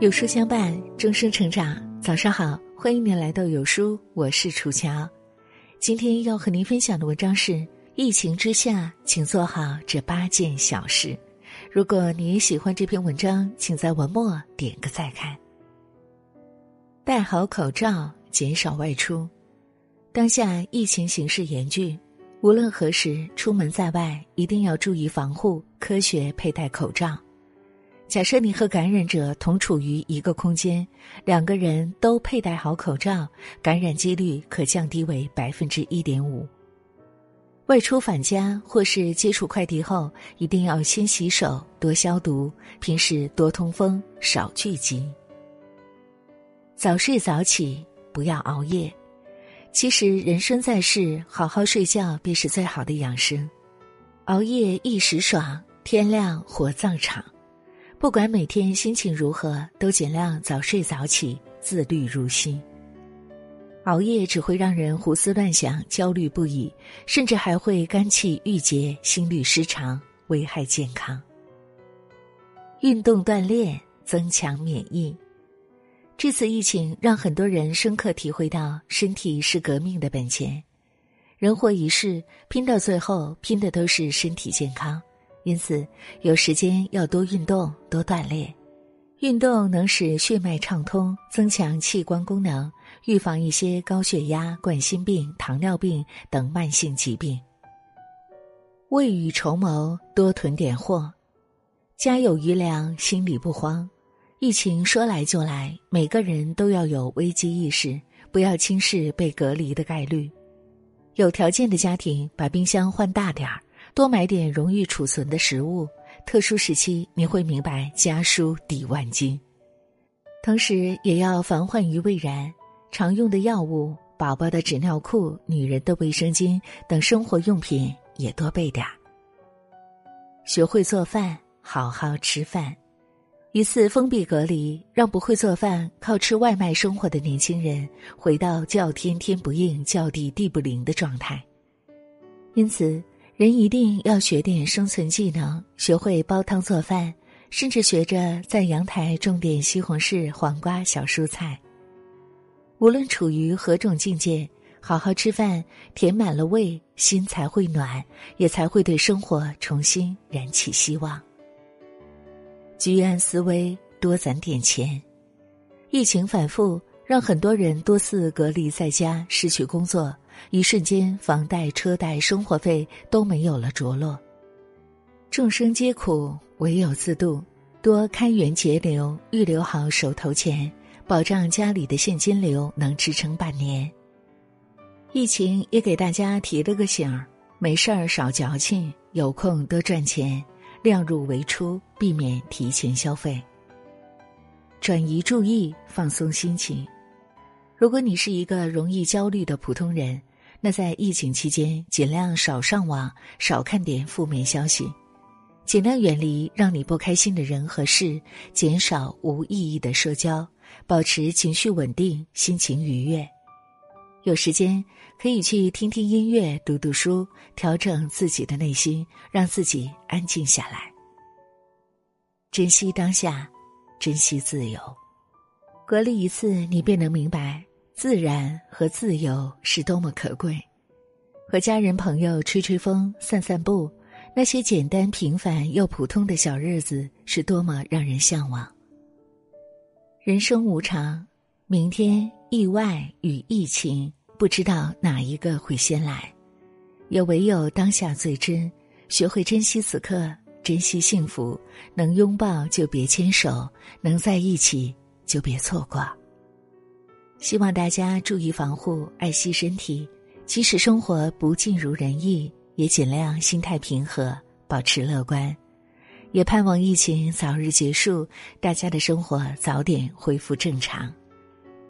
有书相伴，终生成长。早上好，欢迎您来到有书，我是楚乔。今天要和您分享的文章是：疫情之下，请做好这八件小事。如果你也喜欢这篇文章，请在文末点个再看。戴好口罩，减少外出。当下疫情形势严峻，无论何时出门在外，一定要注意防护，科学佩戴口罩。假设你和感染者同处于一个空间，两个人都佩戴好口罩，感染几率可降低为百分之一点五。外出返家或是接触快递后，一定要先洗手、多消毒，平时多通风、少聚集。早睡早起，不要熬夜。其实人生在世，好好睡觉便是最好的养生。熬夜一时爽，天亮火葬场。不管每天心情如何，都尽量早睡早起，自律如新。熬夜只会让人胡思乱想、焦虑不已，甚至还会肝气郁结、心律失常，危害健康。运动锻炼增强免疫。这次疫情让很多人深刻体会到，身体是革命的本钱。人活一世，拼到最后，拼的都是身体健康。因此，有时间要多运动、多锻炼。运动能使血脉畅通，增强器官功能，预防一些高血压、冠心病、糖尿病等慢性疾病。未雨绸缪，多囤点货，家有余粮，心里不慌。疫情说来就来，每个人都要有危机意识，不要轻视被隔离的概率。有条件的家庭，把冰箱换大点儿。多买点容易储存的食物，特殊时期你会明白家书抵万金。同时也要防患于未然，常用的药物、宝宝的纸尿裤、女人的卫生巾等生活用品也多备点儿。学会做饭，好好吃饭。一次封闭隔离，让不会做饭、靠吃外卖生活的年轻人回到叫天天不应、叫地地不灵的状态。因此。人一定要学点生存技能，学会煲汤做饭，甚至学着在阳台种点西红柿、黄瓜、小蔬菜。无论处于何种境界，好好吃饭，填满了胃，心才会暖，也才会对生活重新燃起希望。居安思危，多攒点钱。疫情反复。让很多人多次隔离在家，失去工作，一瞬间房贷、车贷、生活费都没有了着落。众生皆苦，唯有自渡。多开源节流，预留好手头钱，保障家里的现金流能支撑半年。疫情也给大家提了个醒儿：没事儿少矫情，有空多赚钱，量入为出，避免提前消费。转移注意，放松心情。如果你是一个容易焦虑的普通人，那在疫情期间尽量少上网，少看点负面消息，尽量远离让你不开心的人和事，减少无意义的社交，保持情绪稳定，心情愉悦。有时间可以去听听音乐，读读书，调整自己的内心，让自己安静下来。珍惜当下，珍惜自由。隔离一次，你便能明白。自然和自由是多么可贵，和家人朋友吹吹风、散散步，那些简单平凡又普通的小日子是多么让人向往。人生无常，明天意外与疫情，不知道哪一个会先来，也唯有当下最真，学会珍惜此刻，珍惜幸福，能拥抱就别牵手，能在一起就别错过。希望大家注意防护，爱惜身体。即使生活不尽如人意，也尽量心态平和，保持乐观。也盼望疫情早日结束，大家的生活早点恢复正常。